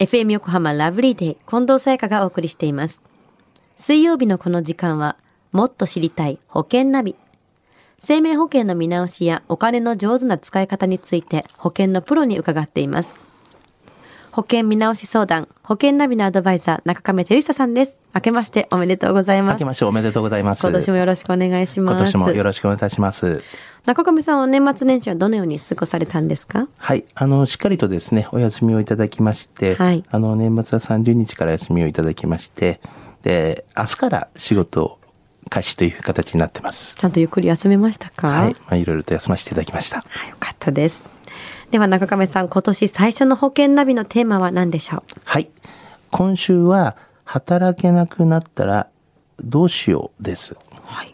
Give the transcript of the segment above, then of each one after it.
FM 横浜ラブリーデー近藤沙耶香がお送りしています。水曜日のこの時間は、もっと知りたい保険ナビ。生命保険の見直しやお金の上手な使い方について保険のプロに伺っています。保険見直し相談、保険ナビのアドバイザー、中亀照久さんです。明けましておめでとうございます明け。ましておめでとうございます。今年もよろしくお願いします。今年もよろしくお願いいたします。中亀さんは年末年始はどのように過ごされたんですか？はい。あの、しっかりとですね、お休みをいただきまして、はいあの、年末は30日から休みをいただきまして、で、明日から仕事開始という形になってます。ちゃんとゆっくり休めましたか？はい。まあ、いろいろと休ませていただきました。はい、よかったです。では中亀さん、今年最初の保険ナビのテーマは何でしょう？はい。今週は、働けなくなったらどうしようです。はい。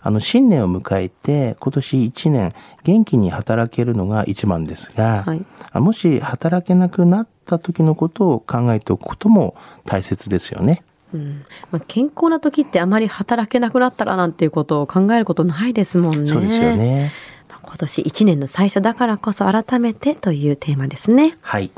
あの、新年を迎えて、今年1年、元気に働けるのが一番ですが、はいあもし働けなくなった時のことを考えておくことも大切ですよね。うんまあ、健康な時ってあまり働けなくなったらなんていうことを考えることないですもんね。そうですよね。まあ今年1年の最初だからこそ改めてというテーマですね。はい。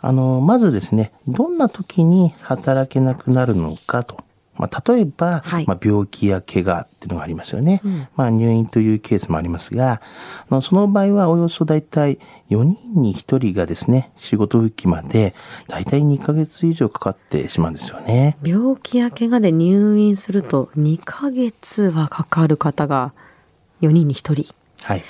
あの、まずですね、どんな時に働けなくなるのかと。まあ、例えば、はいまあ、病気や怪我っていうのがありますよね。うんまあ、入院というケースもありますが、あのその場合はおよそ大体4人に1人がですね、仕事復帰まで大体2ヶ月以上かかってしまうんですよね。病気や怪我で入院すると2ヶ月はかかる方が4人に1人。はい。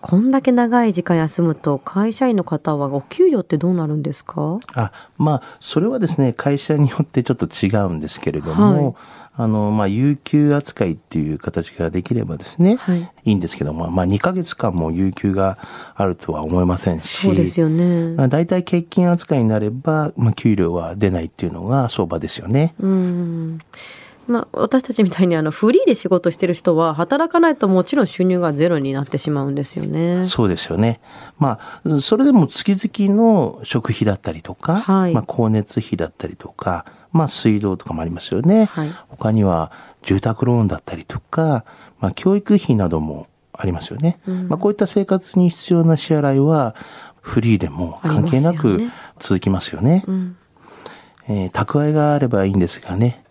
こんだけ長い時間休むと会社員の方はお給料ってどうなるんですか？あまあそれはですね会社によってちょっと違うんですけれども、はいあのまあ有給扱いっていう形ができればですね、はいいいんですけども、まあ、2ヶ月間も有給があるとは思えませんしそうですよね。まあ、大体欠勤扱いになれば、まあ、給料は出ないっていうのが相場ですよね。うん。まあ、私たちみたいにあのフリーで仕事してる人は働かないともちろん収入がゼロになってしまうんですよね。そうですよね。まあ、それでも月々の食費だったりとか、はいまあ、光熱費だったりとか、まあ、水道とかもありますよね。はい他には住宅ローンだったりとか、まあ、教育費などもありますよね。うんまあ、こういった生活に必要な支払いは、フリーでも関係なくありますよね続きますよね。うん。えー蓄えがあればいいんですがね。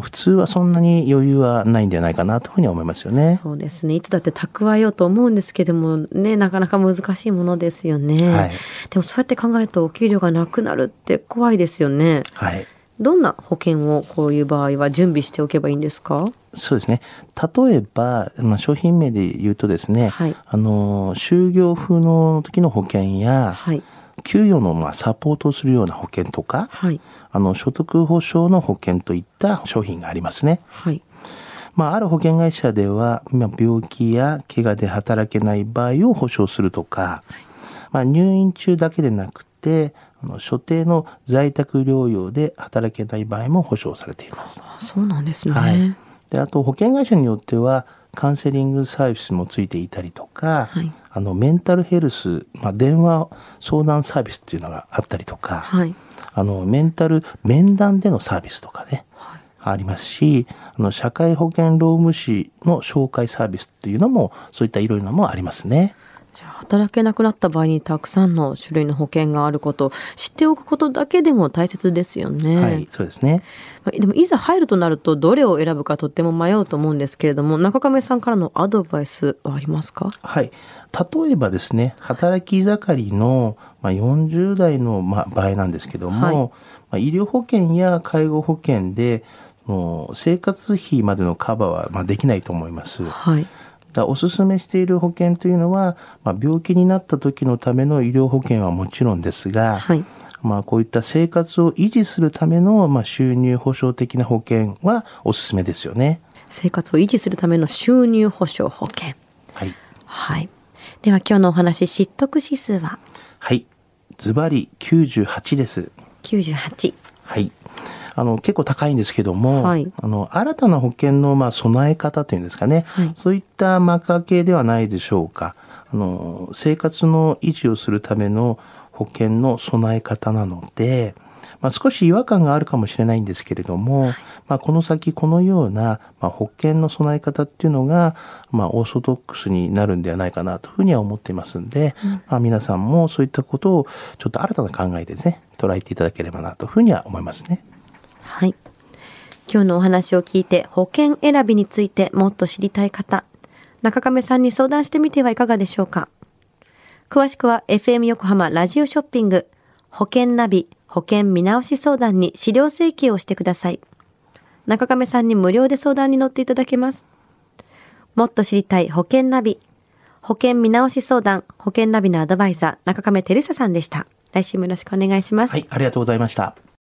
普通はそんなに余裕はないんじゃないかなというふうには思いますよね。そうですね。いつだって蓄えようと思うんですけどもね、なかなか難しいものですよね。はいでもそうやって考えるとお給料がなくなるって怖いですよね。はい。どんな保険をこういう場合は準備しておけばいいんですか？そうですね。例えば、まあ、商品名で言うとですね、はいあの、就業不能の時の保険や、はい。給与のまあサポートをするような保険とか、はい。あの、所得保障の保険といった商品がありますね。はい。まあ、ある保険会社では、まあ、病気や怪我で働けない場合を保証するとか、まあ、入院中だけでなくて、あの所定の在宅療養で働けない場合も保証されています。あそうなんですね。はい。で、あと保険会社によっては、カウンセリングサービスもついていたりとか、はいあの、メンタルヘルス、まあ、電話相談サービスっていうのがあったりとか、はい。あの、メンタル面談でのサービスとかね、はいありますし、あの、社会保険労務士の紹介サービスっていうのも、そういったいろいろなもありますね。じゃあ働けなくなった場合にたくさんの種類の保険があること知っておくことだけでも大切ですよね。はい、そうですね。まあでもいざ入るとなるとどれを選ぶかとっても迷うと思うんですけれども中亀さんからのアドバイスはありますか？はい。例えばですね、働き盛りの、まあ、40代の、まあ、場合なんですけども、はいまあ、医療保険や介護保険で、もう生活費までのカバーは、まあ、できないと思います。はい。らおすすめしている保険というのは、まあ、病気になった時のための医療保険はもちろんですが、はい。まあ、こういった生活を維持するための、まあ、収入保障的な保険はおすすめですよね。生活を維持するための収入保障保険。はい。はい。では今日のお話、知得指数は？はい。ズバリ98です。98。はい。あの、結構高いんですけども、はい。あの、新たな保険の、まあ、備え方というんですかね、はい。そういった幕開けではないでしょうか。あの、生活の維持をするための保険の備え方なので、まあ、少し違和感があるかもしれないんですけれども、まあ、この先このような、まあ、保険の備え方っていうのが、まあ、オーソドックスになるんではないかなというふうには思っていますんで、まあ、皆さんもそういったことをちょっと新たな考えでですね捉えていただければなというふうには思いますね。はい。今日のお話を聞いて保険選びについてもっと知りたい方、中亀さんに相談してみてはいかがでしょうか。詳しくは FM 横浜ラジオショッピング保険ナビ保険見直し相談に資料請求をしてください。中亀さんに無料で相談に乗っていただけます。もっと知りたい保険ナビ保険見直し相談保険ナビのアドバイザー中亀照久さんでした。来週もよろしくお願いします。はい、ありがとうございました。